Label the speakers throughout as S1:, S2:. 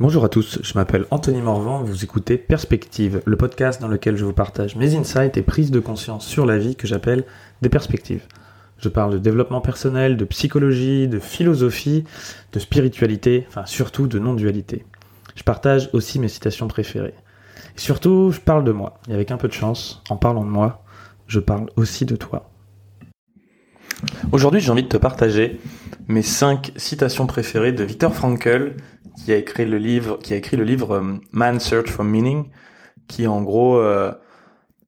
S1: Bonjour à tous, je m'appelle Anthony Morvan, vous écoutez Perspective, le podcast dans lequel je vous partage mes insights et prises de conscience sur la vie que j'appelle des perspectives. Je parle de développement personnel, de psychologie, de philosophie, de spiritualité, enfin surtout de non-dualité. Je partage aussi mes citations préférées. Et surtout, je parle de moi. Et avec un peu de chance, en parlant de moi, je parle aussi de toi. Aujourd'hui, j'ai envie de te partager mes cinq citations préférées de Viktor Frankl, qui a écrit le livre, qui a écrit le livre euh, Man's Search for Meaning, qui en gros euh,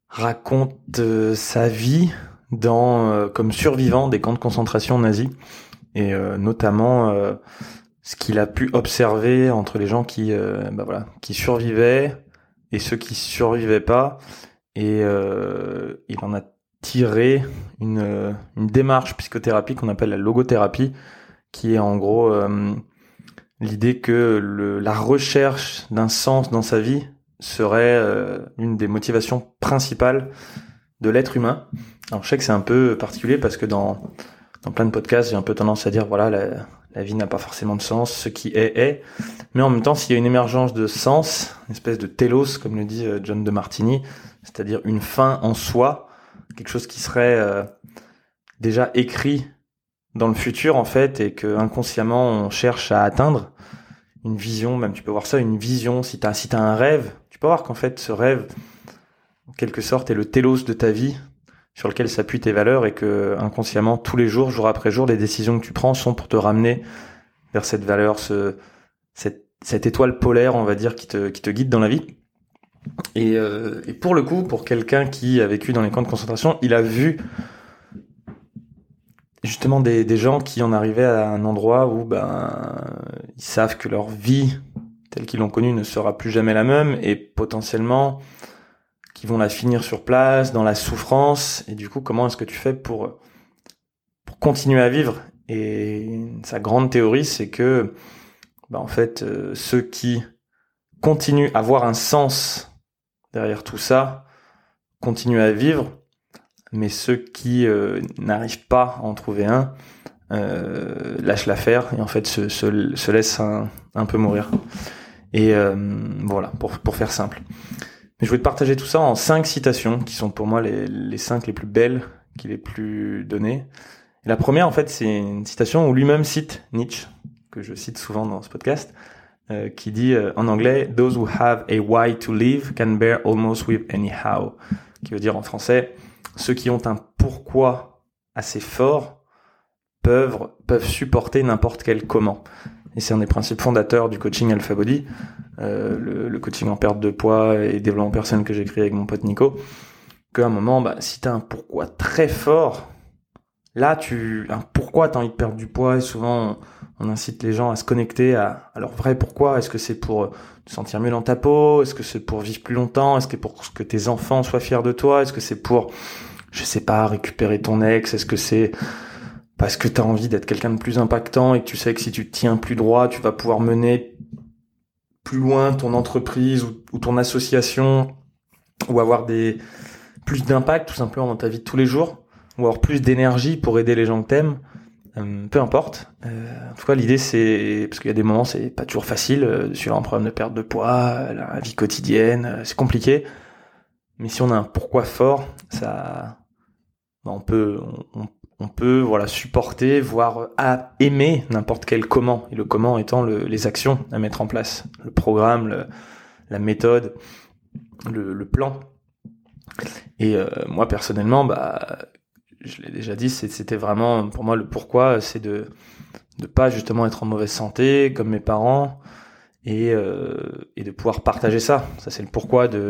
S1: raconte euh, sa vie dans comme survivant des camps de concentration nazis. Et notamment ce qu'il a pu observer entre les gens qui bah voilà qui survivaient et ceux qui survivaient pas. Et il en a tiré une, une démarche psychothérapie qu'on appelle la logothérapie qui est en gros l'idée que la recherche d'un sens dans sa vie serait euh, une des motivations principales de l'être humain. Alors je sais que c'est un peu particulier parce que dans, plein de podcasts, j'ai un peu tendance à dire voilà la, la vie n'a pas forcément de sens, ce qui est est. Mais en même temps, s'il y a une émergence de sens, une espèce de telos, comme le dit euh, John de Martini, c'est-à-dire une fin en soi, quelque chose qui serait euh, déjà écrit dans le futur en fait et que inconsciemment on cherche à atteindre une vision même tu peux voir ça une vision. Si t'as si un rêve tu peux voir qu'en fait ce rêve en quelque sorte est le télos de ta vie sur lequel s'appuient tes valeurs et que inconsciemment tous les jours jour après jour les décisions que tu prends sont pour te ramener vers cette valeur ce cette, cette étoile polaire on va dire qui te qui te guide dans la vie. Et, euh, et pour le coup pour quelqu'un qui a vécu dans les camps de concentration il a vu justement des, gens qui en arrivaient à un endroit où ben ils savent que leur vie telle qu'ils l'ont connue ne sera plus jamais la même et potentiellement qu'ils vont la finir sur place dans la souffrance. Et du coup comment est-ce que tu fais pour pour continuer à vivre? Et sa grande théorie c'est que ben, en fait euh, ceux qui continuent à avoir un sens derrière tout ça continuent à vivre mais ceux qui euh, n'arrivent pas à en trouver un euh, lâchent l'affaire et en fait se, se, se laissent un, un, peu mourir. Et euh, voilà, pour, pour faire simple. Mais je voulais te partager tout ça en cinq citations qui sont pour moi les, les cinq les plus belles qu'il ait plus données. Et la première, en fait, c'est une citation où lui-même cite Nietzsche, que je cite souvent dans ce podcast, euh, qui dit euh, en anglais Those who have a why to live can bear almost with any how, qui veut dire en français ceux qui ont un pourquoi assez fort peuvent, supporter n'importe quel comment. Et c'est un des principes fondateurs du coaching Alpha Body, euh, le, coaching en perte de poids et développement personnel que j'ai créé avec mon pote Nico, qu'à un moment, bah, si tu as un pourquoi très fort, là, tu un pourquoi tu envie de perdre du poids, et souvent incite les gens à se connecter à, à leur vrai pourquoi. Est-ce que c'est pour te sentir mieux dans ta peau? Est-ce que c'est pour vivre plus longtemps? Est-ce que pour que tes enfants soient fiers de toi? Est-ce que c'est pour, je sais pas, récupérer ton ex? Est-ce que c'est parce que tu as envie d'être quelqu'un de plus impactant et que tu sais que si tu te tiens plus droit, tu vas pouvoir mener plus loin ton entreprise ou, ou ton association ou avoir des plus d'impact tout simplement dans ta vie de tous les jours ou avoir plus d'énergie pour aider les gens que t'aimes? Euh, peu importe. Euh, en tout cas, l'idée c'est parce qu'il y a des moments c'est pas toujours facile euh, sur un problème de perte de poids, la vie quotidienne, euh, c'est compliqué. Mais si on a un pourquoi fort, ça, bah, on peut, on, peut voilà supporter, voire à aimer n'importe quel comment. Et le comment étant le, les actions à mettre en place, le programme, le, la méthode, le, le plan. Et euh, moi personnellement, bah je l'ai déjà dit, c'était vraiment pour moi le pourquoi, c'est de de pas justement être en mauvaise santé comme mes parents et euh, de pouvoir partager ça. Ça c'est le pourquoi de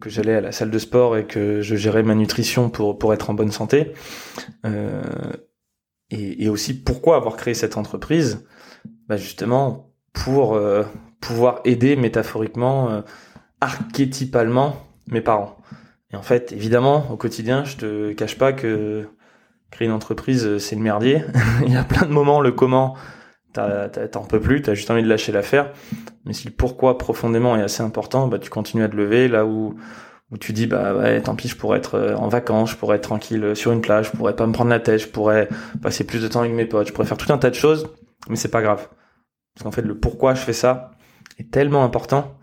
S1: que j'allais à la salle de sport et que je gérais ma nutrition pour être en bonne santé. Euh, et, aussi pourquoi avoir créé cette entreprise, bah justement pour euh, pouvoir aider métaphoriquement, archétypalement mes parents. Et en fait, évidemment, au quotidien, je te cache pas que créer une entreprise, euh, c'est le merdier. Il y a plein de moments, le comment, t'en peux plus, t'as juste envie de lâcher l'affaire. Mais si le pourquoi profondément est assez important, bah tu continues à te lever là où où tu dis bah ouais tant pis je pourrais être euh, en vacances je pourrais être tranquille euh, sur une plage je pourrais pas me prendre la tête je pourrais passer plus de temps avec mes potes je pourrais faire tout un tas de choses mais c'est pas grave Parce qu'en fait, le pourquoi je fais ça est tellement important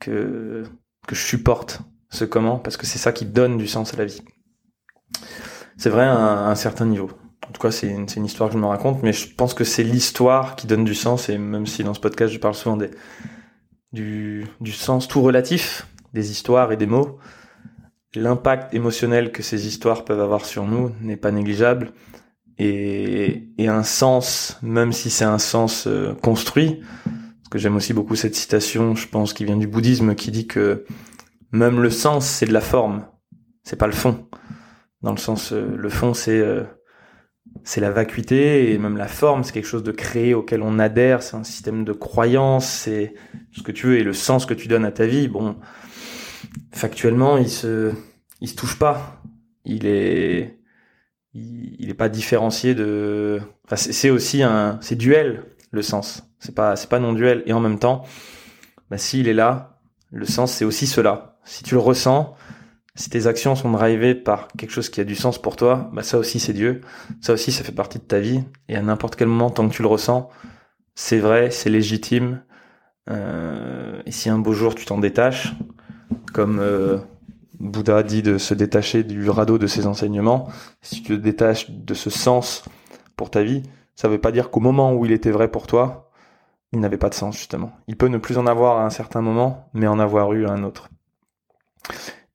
S1: que, que je supporte ce comment, parce que c'est ça qui donne du sens à la vie. C'est vrai à un, certain niveau. En tout cas, c'est une, une, histoire que je me raconte, mais je pense que c'est l'histoire qui donne du sens, et même si dans ce podcast, je parle souvent des, du, du sens tout relatif des histoires et des mots, l'impact émotionnel que ces histoires peuvent avoir sur nous n'est pas négligeable et, et, un sens, même si c'est un sens euh, construit, parce que j'aime aussi beaucoup cette citation, je pense, qui vient du bouddhisme, qui dit que même le sens, c'est de la forme, c'est pas le fond. Dans le sens, euh, le fond, c'est euh, c'est la vacuité et même la forme, c'est quelque chose de créé auquel on adhère, c'est un système de croyance, c'est ce que tu veux et le sens que tu donnes à ta vie. Bon, factuellement, il se, il se touche pas. Il est, il, est pas différencié de. C'est aussi un, c'est duel le sens. C'est pas, c'est pas non duel. Et en même temps, bah, s'il est là, le sens c'est aussi cela. Si tu le ressens, si tes actions sont drivées par quelque chose qui a du sens pour toi, bah ça aussi c'est Dieu. Ça aussi ça fait partie de ta vie. Et à n'importe quel moment, tant que tu le ressens, c'est vrai, c'est légitime. Euh, et si un beau jour tu t'en détaches, comme euh, Bouddha dit de se détacher du radeau de ses enseignements, si tu te détaches de ce sens pour ta vie, ça ne veut pas dire qu'au moment où il était vrai pour toi, il n'avait pas de sens justement. Il peut ne plus en avoir à un certain moment, mais en avoir eu à un autre.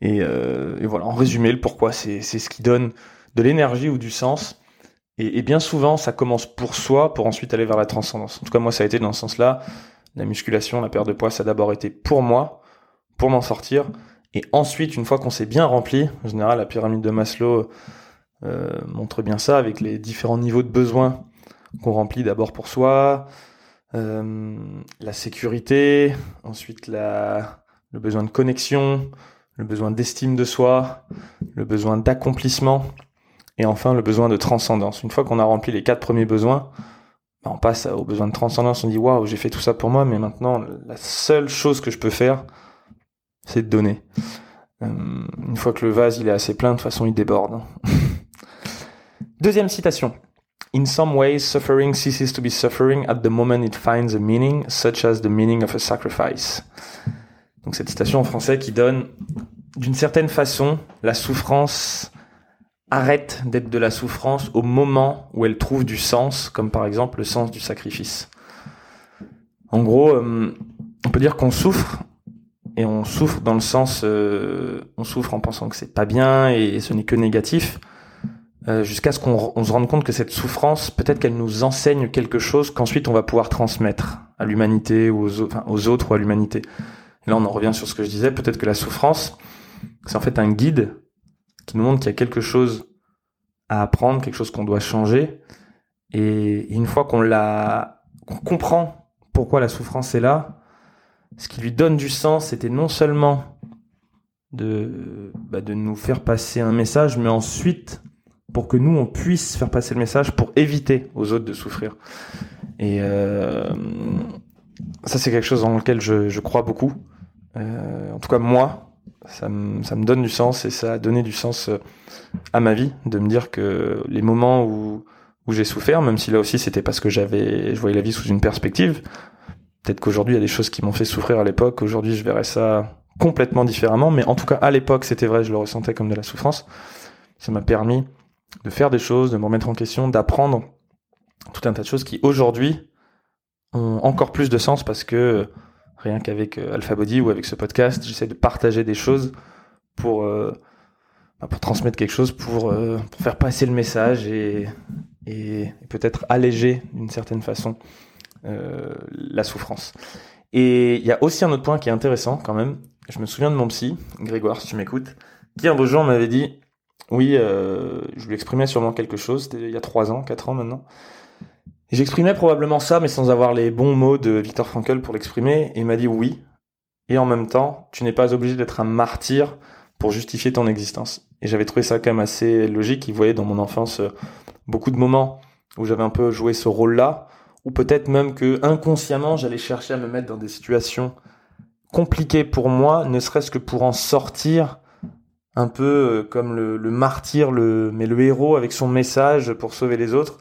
S1: Et, euh, voilà, en résumé, le pourquoi, c'est ce qui donne de l'énergie ou du sens. Et, et, bien souvent, ça commence pour soi, pour ensuite aller vers la transcendance. En tout cas, moi, ça a été dans ce sens-là. La musculation, la perte de poids, ça a d'abord été pour moi, pour m'en sortir. Et ensuite, une fois qu'on s'est bien rempli, en général, la pyramide de Maslow euh, montre bien ça avec les différents niveaux de besoins qu'on remplit d'abord pour soi, euh, la sécurité, ensuite la, le besoin de connexion, le besoin d'estime de soi, le besoin d'accomplissement, et enfin le besoin de transcendance. Une fois qu'on a rempli les quatre premiers besoins, ben, on passe au besoin de transcendance, on dit waouh, j'ai fait tout ça pour moi, mais maintenant la seule chose que je peux faire, c'est de donner. Euh, une fois que le vase il est assez plein, de toute façon il déborde. Deuxième citation. In some ways, suffering ceases to be suffering at the moment it finds a meaning, such as the meaning of a sacrifice. Donc cette citation en français qui donne, d'une certaine façon, la souffrance arrête d'être de la souffrance au moment où elle trouve du sens, comme par exemple le sens du sacrifice. En gros, euh, on peut dire qu'on souffre et on souffre dans le sens, euh, on souffre en pensant que c'est pas bien et ce n'est que négatif, euh, jusqu'à ce qu'on se rende compte que cette souffrance, peut-être qu'elle nous enseigne quelque chose qu'ensuite on va pouvoir transmettre à l'humanité ou aux, autres ou à l'humanité. Là, on en revient sur ce que je disais, peut-être que la souffrance, c'est en fait un guide qui nous montre qu'il y a quelque chose à apprendre, quelque chose qu'on doit changer. Et une fois qu'on l'a, comprend pourquoi la souffrance est là, ce qui lui donne du sens, c'était non seulement de, bah, de nous faire passer un message, mais ensuite pour que nous, on puisse faire passer le message pour éviter aux autres de souffrir. Et euh, ça, c'est quelque chose dans lequel je crois beaucoup. Euh, en tout cas, moi, ça me, ça me donne du sens et ça a donné du sens euh, à ma vie, de me dire que les moments où, où j'ai souffert, même si là aussi c'était parce que j'avais, je voyais la vie sous une perspective, Peut-être qu'aujourd'hui, il y a des choses qui m'ont fait souffrir à l'époque. Aujourd'hui, je verrais ça complètement différemment. Mais en tout cas, à l'époque, c'était vrai, je le ressentais comme de la souffrance. Ça m'a permis de faire des choses, de me remettre en question, d'apprendre tout un tas de choses qui, aujourd'hui, ont encore plus de sens parce que rien qu'avec euh, Alpha Body ou avec ce podcast, j'essaie de partager des choses pour, euh, bah, pour transmettre quelque chose, pour, euh, pour faire passer le message et, peut-être alléger d'une certaine façon la souffrance. Et il y a aussi un autre point qui est intéressant quand même. Je me souviens de mon psy, Grégoire, si tu m'écoutes, qui un beau jour m'avait dit, oui, je lui exprimais sûrement quelque chose, c'était il y a trois ans, quatre ans maintenant. J'exprimais probablement ça, mais sans avoir les bons mots de Victor Frankl pour l'exprimer. Et il m'a dit oui. Et en même temps, tu n'es pas obligé d'être un martyr pour justifier ton existence. Et j'avais trouvé ça quand même assez logique. Il voyait dans mon enfance euh, beaucoup de moments où j'avais un peu joué ce rôle-là, ou peut-être même que inconsciemment j'allais chercher à me mettre dans des situations compliquées pour moi, ne serait-ce que pour en sortir un peu euh, comme le, martyr, le, mais le héros avec son message pour sauver les autres.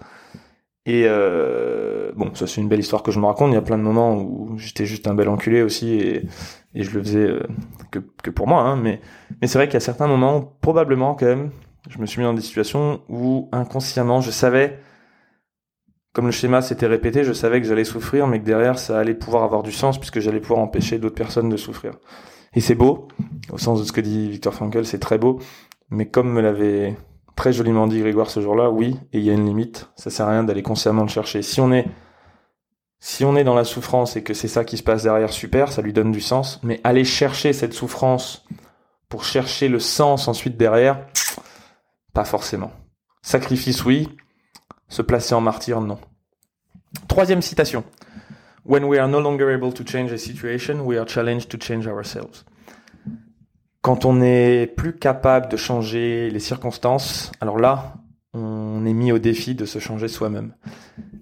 S1: Et euh, bon, ça c'est une belle histoire que je me raconte. Il y a plein de moments où j'étais juste un bel enculé aussi et, je le faisais euh, que, pour moi. Hein. Mais, mais c'est vrai qu'il y a certains moments, probablement quand même, je me suis mis dans des situations où inconsciemment je savais, comme le schéma s'était répété, je savais que j'allais souffrir, mais que derrière ça allait pouvoir avoir du sens puisque j'allais pouvoir empêcher d'autres personnes de souffrir. Et c'est beau, au sens de ce que dit Victor Frankl, c'est très beau. Mais comme me l'avait très joliment dit Grégoire ce jour-là, oui, et il y a une limite. Ça sert à rien d'aller consciemment le chercher. Si on est, dans la souffrance et que c'est ça qui se passe derrière, super, ça lui donne du sens. Mais aller chercher cette souffrance pour chercher le sens ensuite derrière, pas forcément. Sacrifice, oui. Se placer en martyr, non. Troisième citation. When we are no longer able to change a situation, we are challenged to change ourselves quand on n'est plus capable de changer les circonstances, alors là, on est mis au défi de se changer soi-même.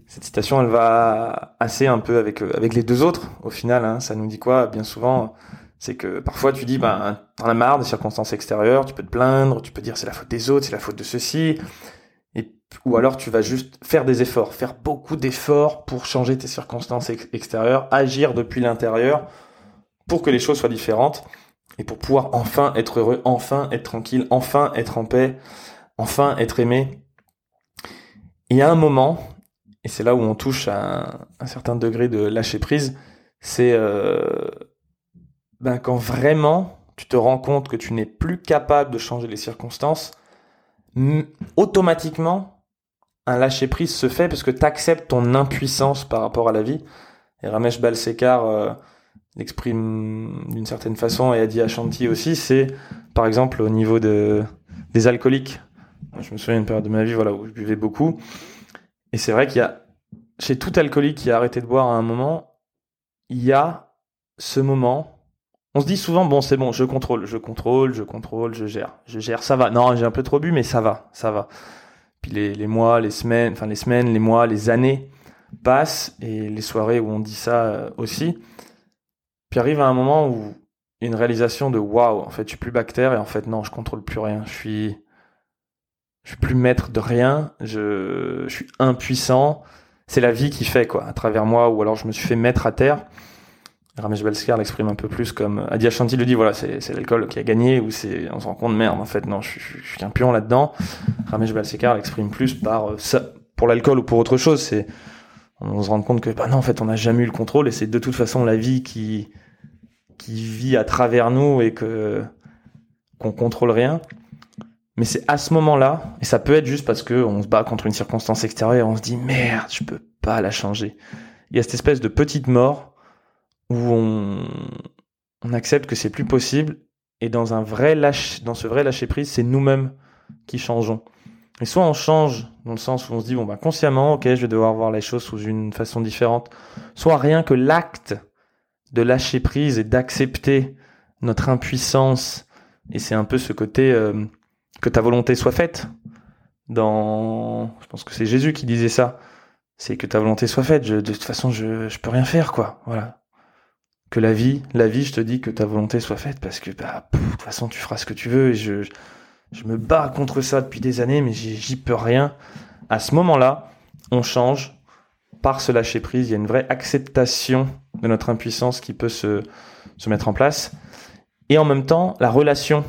S1: Cette citation, elle va assez un peu avec euh, avec les deux autres. Au final, hein, ça nous dit quoi? Bien souvent, c'est que parfois tu dis, ben, t'en as marre des circonstances extérieures, tu peux te plaindre, tu peux dire c'est la faute des autres, c'est la faute de ceci, et ou alors tu vas juste faire des efforts, faire beaucoup d'efforts pour changer tes circonstances extérieures, agir depuis l'intérieur pour que les choses soient différentes et pour pouvoir enfin être heureux, enfin être tranquille, enfin être en paix, enfin être aimé. Et à un moment, et c'est là où on touche à un, certain degré de lâcher prise, c'est euh, ben quand vraiment tu te rends compte que tu n'es plus capable de changer les circonstances, automatiquement un lâcher prise se fait parce que tu acceptes ton impuissance par rapport à la vie. Et Ramesh Balsekar euh, l'exprime d'une certaine façon et Adi Ashanti aussi, c'est par exemple au niveau de, des alcooliques. Je me souviens d'une période de ma vie voilà, où je buvais beaucoup. Et c'est vrai qu'il y a, chez tout alcoolique qui a arrêté de boire à un moment, il y a ce moment. On se dit souvent, bon, c'est bon, je contrôle, je contrôle, je contrôle, je gère, je gère, ça va. Non, j'ai un peu trop bu, mais ça va, ça va. Puis les, les mois, les semaines, enfin les semaines, les mois, les années passent et les soirées où on dit ça euh, aussi. Puis arrive à un moment où une réalisation de waouh, en fait, je suis plus bactère et en fait, non, je contrôle plus rien. Je suis, je suis plus maître de rien. Je, je suis impuissant. C'est la vie qui fait, quoi, à travers moi, ou alors je me suis fait mettre à terre. Ramesh Balskar l'exprime un peu plus comme Adi Ashanti le dit voilà c'est l'alcool qui a gagné ou c'est on se rend compte merde en fait non je, je, je suis qu'un pion là-dedans Ramesh Balsekar l'exprime plus par euh, ça pour l'alcool ou pour autre chose c'est on se rend compte que bah non en fait on n'a jamais eu le contrôle et c'est de toute façon la vie qui qui vit à travers nous et que qu'on contrôle rien. Mais c'est à ce moment-là et ça peut être juste parce que on se bat contre une circonstance extérieure on se dit merde je peux pas la changer. Il y a cette espèce de petite mort où on on accepte que c'est plus possible et dans un vrai lâche dans ce vrai lâcher prise c'est nous-mêmes qui changeons et soit on change dans le sens où on se dit bon bah consciemment, ok, je vais devoir voir les choses sous une façon différente. Soit rien que l'acte de lâcher prise et d'accepter notre impuissance. Et c'est un peu ce côté euh, que ta volonté soit faite. Dans, je pense que c'est Jésus qui disait ça. C'est que ta volonté soit faite. De toute façon, je, je peux rien faire, quoi. Voilà. Que la vie, la vie, je te dis que ta volonté soit faite parce que bah, de toute façon, tu feras ce que tu veux et je je me bats contre ça depuis des années, mais j'y peux rien. À ce moment-là, on change par ce lâcher prise. Il y a une vraie acceptation de notre impuissance qui peut se, se mettre en place. Et en même temps, la relation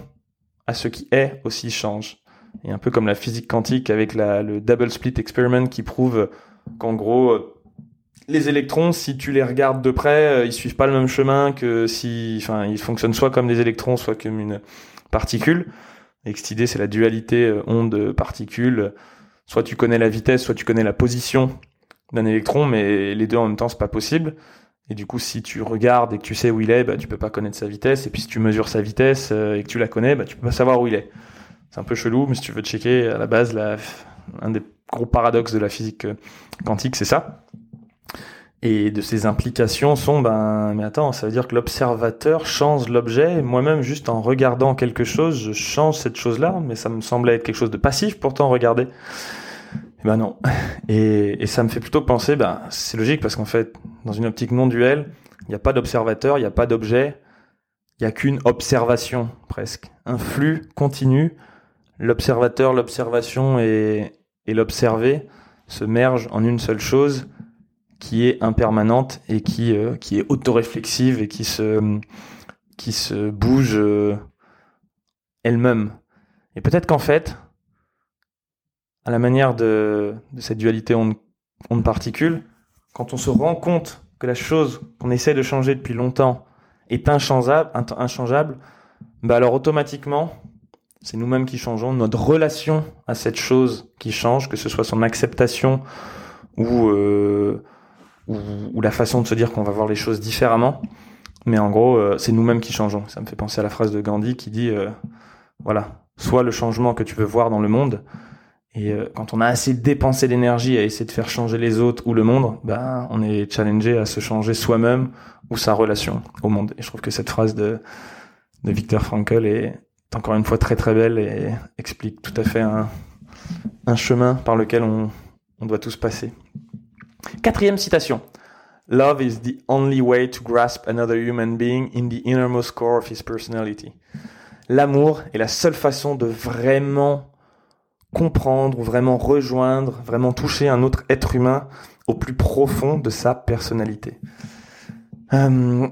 S1: à ce qui est aussi change. Et un peu comme la physique quantique avec le double split experiment qui prouve qu'en gros, euh, les électrons, si tu les regardes de près, euh, ils suivent pas le même chemin que si, enfin, ils fonctionnent soit comme des électrons, soit comme une particule. Et cette idée, c'est la dualité euh, onde-particule. Soit tu connais la vitesse, soit tu connais la position d'un électron, mais les deux en même temps, c'est pas possible. Et du coup, si tu regardes et que tu sais où il est, bah, tu peux pas connaître sa vitesse. Et puis, si tu mesures sa vitesse euh, et que tu la connais, bah, tu peux pas savoir où il est. C'est un peu chelou, mais si tu veux checker, à la base, un des gros paradoxes de la physique euh, quantique, c'est ça. Et de ces implications sont, ben, mais attends, ça veut dire que l'observateur change l'objet. Moi-même, juste en regardant quelque chose, je change cette chose-là, mais ça me semblait être quelque chose de passif, pourtant regarder. Et ben non. Et, et ça me fait plutôt penser, ben, c'est logique parce qu'en fait, dans une optique non duelle, il n'y a pas d'observateur, il n'y a pas d'objet, il n'y a qu'une observation, presque. Un flux continu. L'observateur, l'observation et, et l'observé se mergent en une seule chose qui est impermanente et qui euh, qui est autoréflexive et qui se qui se bouge euh, elle-même. Et peut-être qu'en fait, à la manière de, de cette dualité onde-particule, quand on se rend compte que la chose qu'on essaie de changer depuis longtemps est inchangeable, inchangeable bah alors automatiquement, c'est nous-mêmes qui changeons, notre relation à cette chose qui change, que ce soit son acceptation ou, euh, ou, la façon de se dire qu'on va voir les choses différemment. Mais en gros, euh, c'est nous-mêmes qui changeons. Ça me fait penser à la phrase de Gandhi qui dit, euh, voilà, soit le changement que tu veux voir dans le monde, et euh, quand on a assez dépensé d'énergie à essayer de faire changer les autres ou le monde, ben on est challengé à se changer soi-même ou sa relation au monde. Et je trouve que cette phrase de, de Viktor Frankl est encore une fois très très belle et explique tout à fait un, chemin par lequel on doit tous passer. Quatrième citation. Love is the only way to grasp another human being in the innermost core of his personality. L'amour est la seule façon de vraiment comprendre ou vraiment rejoindre, vraiment toucher un autre être humain au plus profond de sa personnalité. Euh,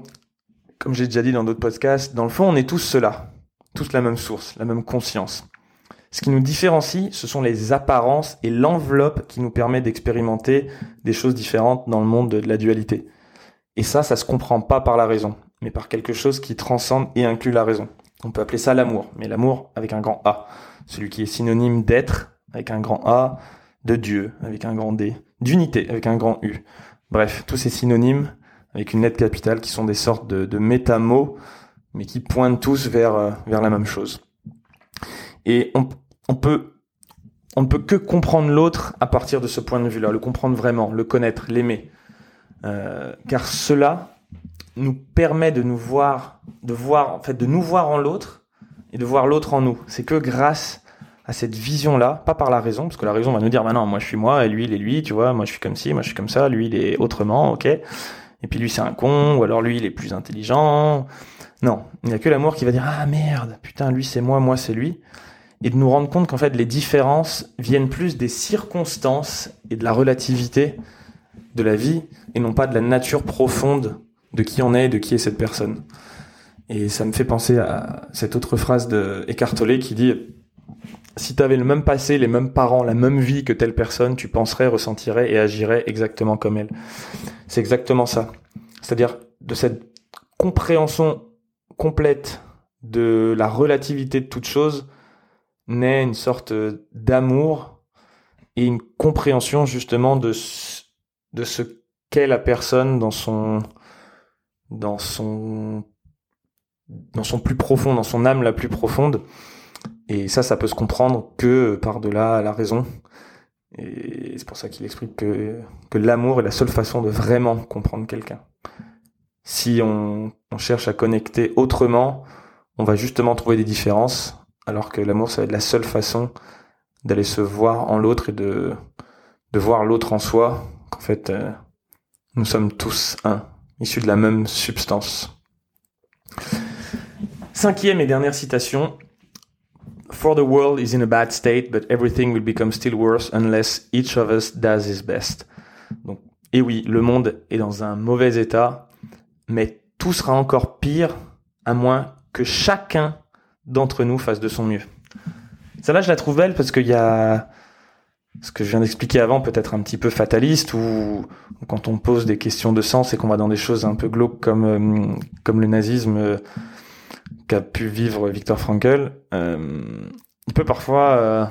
S1: comme j'ai déjà dit dans d'autres podcasts, dans le fond, on est tous cela, tous la même source, la même conscience. Ce qui nous différencie, ce sont les apparences et l'enveloppe qui nous permet d'expérimenter des choses différentes dans le monde de la dualité. Et ça, ça se comprend pas par la raison, mais par quelque chose qui transcende et inclut la raison. On peut appeler ça l'amour, mais l'amour avec un grand A celui qui est synonyme d'être avec un grand A, de Dieu avec un grand D, d'unité avec un grand U. Bref, tous ces synonymes avec une lettre capitale qui sont des sortes de, de métamots, mais qui pointent tous vers, euh, vers la même chose. Et on, on peut on ne peut que comprendre l'autre à partir de ce point de vue-là, le comprendre vraiment, le connaître, l'aimer. Euh, car cela nous permet de nous voir, de voir, en fait, de nous voir en l'autre et de voir l'autre en nous. C'est que grâce à cette vision-là, pas par la raison, parce que la raison va nous dire, bah non, moi je suis moi, et lui il est lui, tu vois, moi je suis comme ci, moi je suis comme ça, lui il est autrement, ok. Et puis lui c'est un con, ou alors lui il est plus intelligent. Non, il n'y a que l'amour qui va dire, ah merde, putain, lui c'est moi, moi c'est lui. Et de nous rendre compte qu'en fait les différences viennent plus des circonstances et de la relativité de la vie, et non pas de la nature profonde de qui on est et de qui est cette personne. Et ça me fait penser à cette autre phrase de Eckhart Tolle qui dit si tu avais le même passé, les mêmes parents, la même vie que telle personne, tu penserais, ressentirais et agirais exactement comme elle. C'est exactement ça. C'est-à-dire de cette compréhension complète de la relativité de toute chose naît une sorte d'amour et une compréhension justement de de ce qu'est la personne dans son dans son dans son plus profond, dans son âme la plus profonde. Et ça, ça peut se comprendre que par-delà la raison. Et c'est pour ça qu'il explique que, que l'amour est la seule façon de vraiment comprendre quelqu'un. Si on, cherche à connecter autrement, on va justement trouver des différences, alors que l'amour, ça va être la seule façon d'aller se voir en l'autre et de, de voir l'autre en soi, qu'en fait, euh, nous sommes tous un, issus de la même substance. Cinquième et dernière citation. For the world is in a bad state, but everything will become still worse unless each of us does his best. Donc, et oui, le monde est dans un mauvais état, mais tout sera encore pire à moins que chacun d'entre nous fasse de son mieux. Celle-là, je la trouve belle parce qu'il y a ce que je viens d'expliquer avant, peut-être un petit peu fataliste, ou quand on pose des questions de sens et qu'on va dans des choses un peu glauques comme euh, comme le nazisme. Euh, qu'a pu vivre Victor Frankl, euh, il peut parfois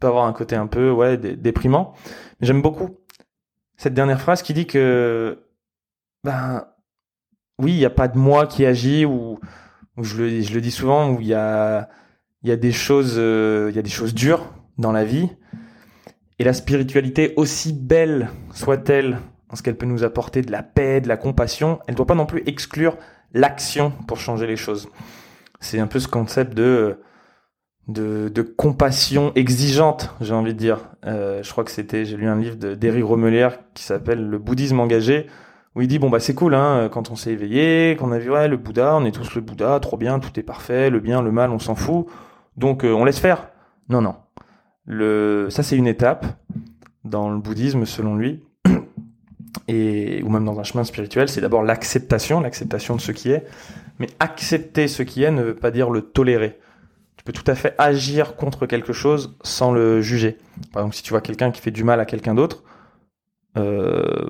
S1: avoir un côté un peu ouais déprimant. J'aime beaucoup cette dernière phrase qui dit que ben oui, il n'y a pas de moi qui agit ou, je, le, je le dis souvent où il y a il y a des choses euh, il y a des choses dures dans la vie et la spiritualité aussi belle soit-elle en ce qu'elle peut nous apporter de la paix, de la compassion, elle ne doit pas non plus exclure l'action pour changer les choses. C'est un peu ce concept de compassion exigeante, j'ai envie de dire. Euh, je crois que c'était, j'ai lu un livre d'Éric Romelière qui s'appelle Le bouddhisme engagé, où il dit bon bah c'est cool hein, quand on s'est éveillé, qu'on a vu ouais le Bouddha, on est tous le Bouddha, trop bien, tout est parfait, le bien, le mal, on s'en fout, donc euh, on laisse faire. Non non, ça c'est une étape dans le bouddhisme, selon lui, et, ou même dans un chemin spirituel, c'est d'abord l'acceptation, l'acceptation de ce qui est. Mais accepter ce qui est ne veut pas dire le tolérer. Tu peux tout à fait agir contre quelque chose sans le juger. Par exemple, si tu vois quelqu'un qui fait du mal à quelqu'un d'autre, euh,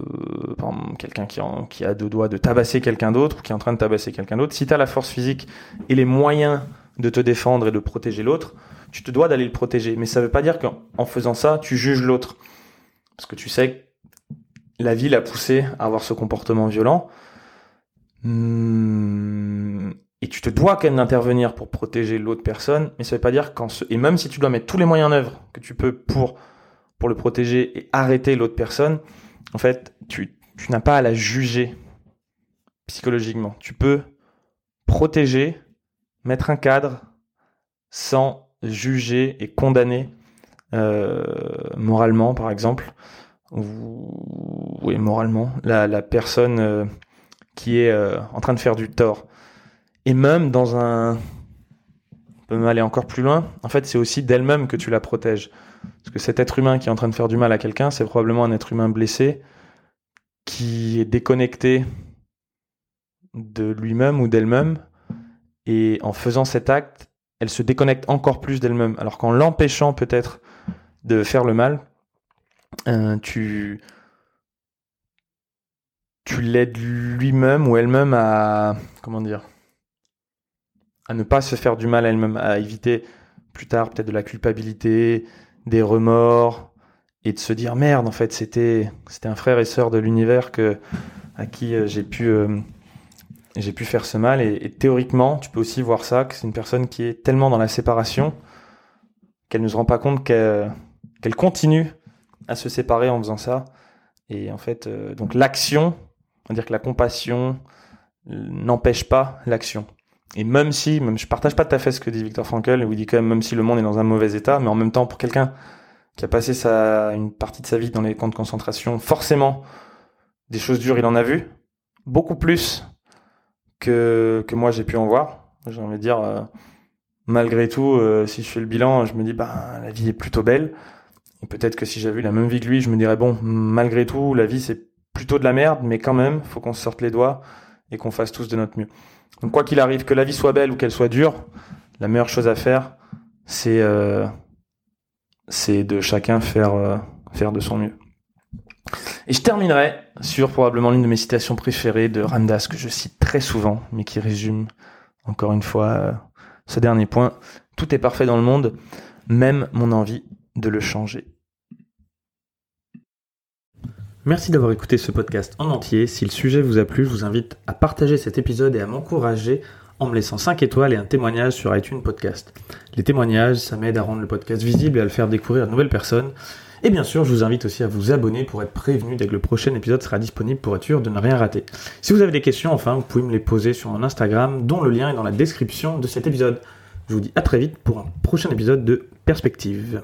S1: quelqu'un qui, qui, a deux doigts de tabasser quelqu'un d'autre ou qui est en train de tabasser quelqu'un d'autre, si tu as la force physique et les moyens de te défendre et de protéger l'autre, tu te dois d'aller le protéger. Mais ça ne veut pas dire qu'en faisant ça, tu juges l'autre. Parce que tu sais que la vie l'a poussé à avoir ce comportement violent. Hmm, et tu te dois quand même d'intervenir pour protéger l'autre personne, mais ça veut pas dire qu'en ce... et même si tu dois mettre tous les moyens en œuvre que tu peux pour pour le protéger et arrêter l'autre personne, en fait, tu, n'as pas à la juger psychologiquement. Tu peux protéger, mettre un cadre sans juger et condamner euh, moralement, par exemple, ou oui, moralement, la, la personne euh, qui est euh, en train de faire du tort. Et même dans un... On peut même aller encore plus loin. En fait, c'est aussi d'elle-même que tu la protèges. Parce que cet être humain qui est en train de faire du mal à quelqu'un, c'est probablement un être humain blessé qui est déconnecté de lui-même ou d'elle-même. Et en faisant cet acte, elle se déconnecte encore plus d'elle-même. Alors qu'en l'empêchant peut-être de faire le mal, euh, tu, l'aides lui-même ou elle-même à, comment dire, à ne pas se faire du mal à elle-même, à éviter plus tard peut-être de la culpabilité, des remords, et de se dire merde, en fait, c'était, c'était un frère et sœur de l'univers que, à qui euh, j'ai pu, euh, j'ai pu faire ce mal. Et, théoriquement, tu peux aussi voir ça, que c'est une personne qui est tellement dans la séparation qu'elle ne se rend pas compte qu'elle, continue à se séparer en faisant ça. Et en fait, euh, donc l'action, on va dire que la compassion n'empêche pas l'action. Et même si, même je partage pas tout à fait ce que dit Victor Frankl, où il dit quand même, même si le monde est dans un mauvais état, mais en même temps, pour quelqu'un qui a passé une partie de sa vie dans les camps de concentration, forcément, des choses dures, il en a vu. Beaucoup plus que, que moi j'ai pu en voir. J'ai envie de dire, euh, malgré tout, euh, si je fais le bilan, je me dis, bah, la vie est plutôt belle. Et peut-être que si j'avais eu la même vie que lui, je me dirais, bon, malgré tout, la vie c'est plutôt de la merde, mais quand même, faut qu'on sorte les doigts et qu'on fasse tous de notre mieux. Donc quoi qu'il arrive, que la vie soit belle ou qu'elle soit dure, la meilleure chose à faire, c'est euh, de chacun faire euh, faire de son mieux. Et je terminerai sur probablement l'une de mes citations préférées de Randas que je cite très souvent, mais qui résume encore une fois euh, ce dernier point. Tout est parfait dans le monde, même mon envie de le changer. Merci d'avoir écouté ce podcast en entier. Si le sujet vous a plu, je vous invite à partager cet épisode et à m'encourager en me laissant 5 étoiles et un témoignage sur iTunes Podcast. Les témoignages, ça m'aide à rendre le podcast visible et à le faire découvrir à de nouvelles personnes. Et bien sûr, je vous invite aussi à vous abonner pour être prévenu dès que le prochain épisode sera disponible pour être sûr de ne rien rater. Si vous avez des questions, enfin, vous pouvez me les poser sur mon Instagram, dont le lien est dans la description de cet épisode. Je vous dis à très vite pour un prochain épisode de Perspective.